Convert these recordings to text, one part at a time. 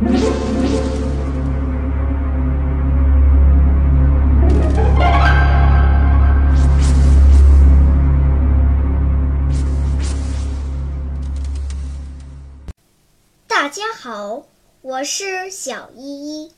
大家好，我是小依依，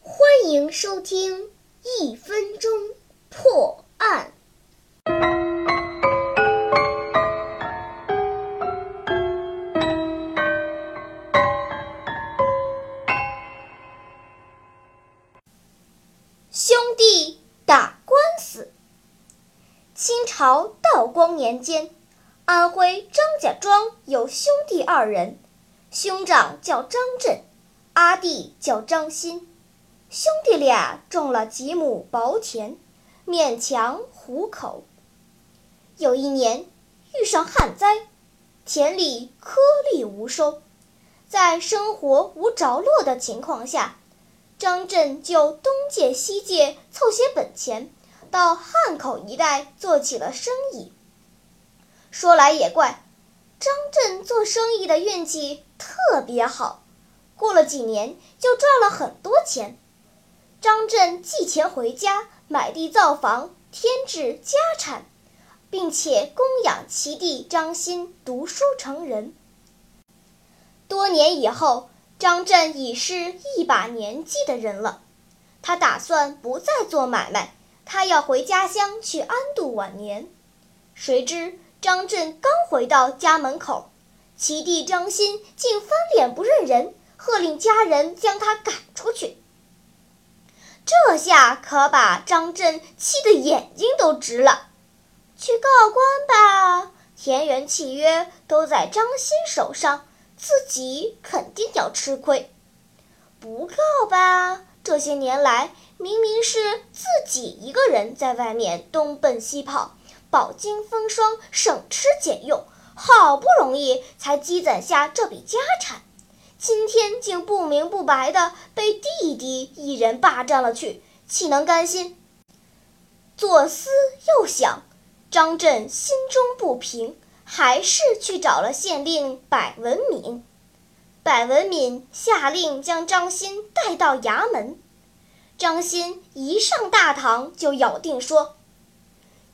欢迎收听一分钟弟打官司。清朝道光年间，安徽张家庄有兄弟二人。兄长叫张震，阿弟叫张鑫，兄弟俩种了几亩薄田，勉强糊口。有一年遇上旱灾，田里颗粒无收，在生活无着落的情况下，张震就东借西借凑些本钱，到汉口一带做起了生意。说来也怪。张震做生意的运气特别好，过了几年就赚了很多钱。张震寄钱回家，买地造房，添置家产，并且供养其弟张欣读书成人。多年以后，张震已是一把年纪的人了，他打算不再做买卖，他要回家乡去安度晚年。谁知。张震刚回到家门口，其弟张鑫竟翻脸不认人，喝令家人将他赶出去。这下可把张震气得眼睛都直了。去告官吧，田园契约都在张鑫手上，自己肯定要吃亏。不告吧，这些年来明明是自己一个人在外面东奔西跑。饱经风霜，省吃俭用，好不容易才积攒下这笔家产，今天竟不明不白的被弟弟一人霸占了去，岂能甘心？左思右想，张震心中不平，还是去找了县令百文敏。百文敏下令将张鑫带到衙门。张鑫一上大堂就咬定说。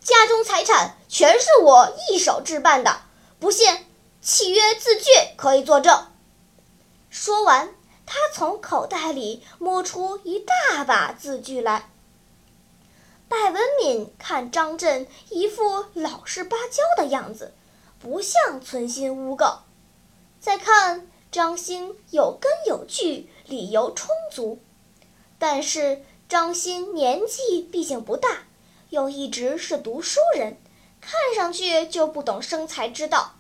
家中财产全是我一手置办的，不信契约字据可以作证。说完，他从口袋里摸出一大把字据来。百文敏看张震一副老实巴交的样子，不像存心诬告；再看张鑫有根有据，理由充足。但是张鑫年纪毕竟不大。又一直是读书人，看上去就不懂生财之道。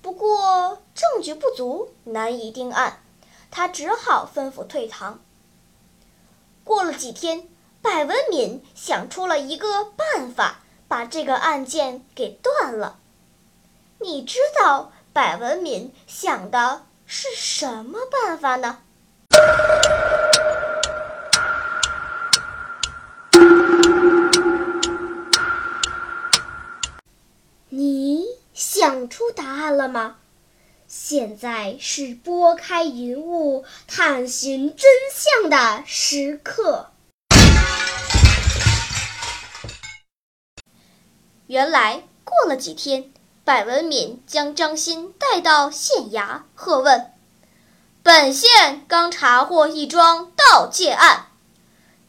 不过证据不足，难以定案，他只好吩咐退堂。过了几天，百文敏想出了一个办法，把这个案件给断了。你知道百文敏想的是什么办法呢？你想出答案了吗？现在是拨开云雾探寻真相的时刻。原来过了几天，百文敏将张鑫带到县衙，喝问：“本县刚查获一桩盗窃案，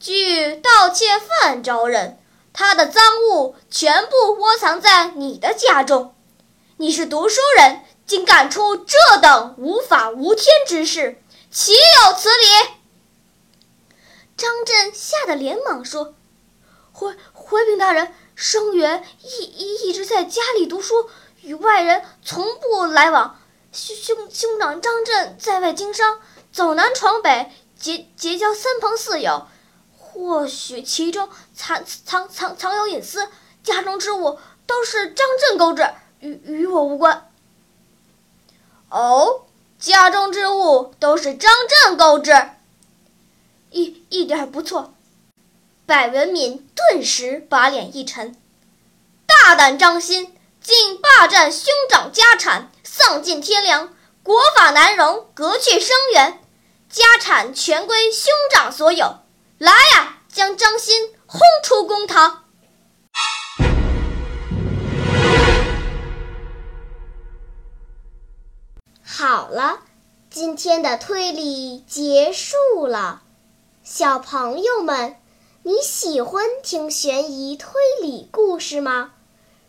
据盗窃犯招认，他的赃物全部窝藏在你的家中。”你是读书人，竟干出这等无法无天之事，岂有此理！张震吓得连忙说：“回回禀大人，生源一一一直在家里读书，与外人从不来往。兄兄长张震在外经商，走南闯北，结结交三朋四友，或许其中藏藏藏藏有隐私。家中之物都是张震购置。”与与我无关。哦，家中之物都是张震购置，一一点不错。百文敏顿时把脸一沉，大胆张鑫，竟霸占兄长家产，丧尽天良，国法难容，革去生源。家产全归兄长所有。来呀，将张欣轰出公堂！好了，今天的推理结束了。小朋友们，你喜欢听悬疑推理故事吗？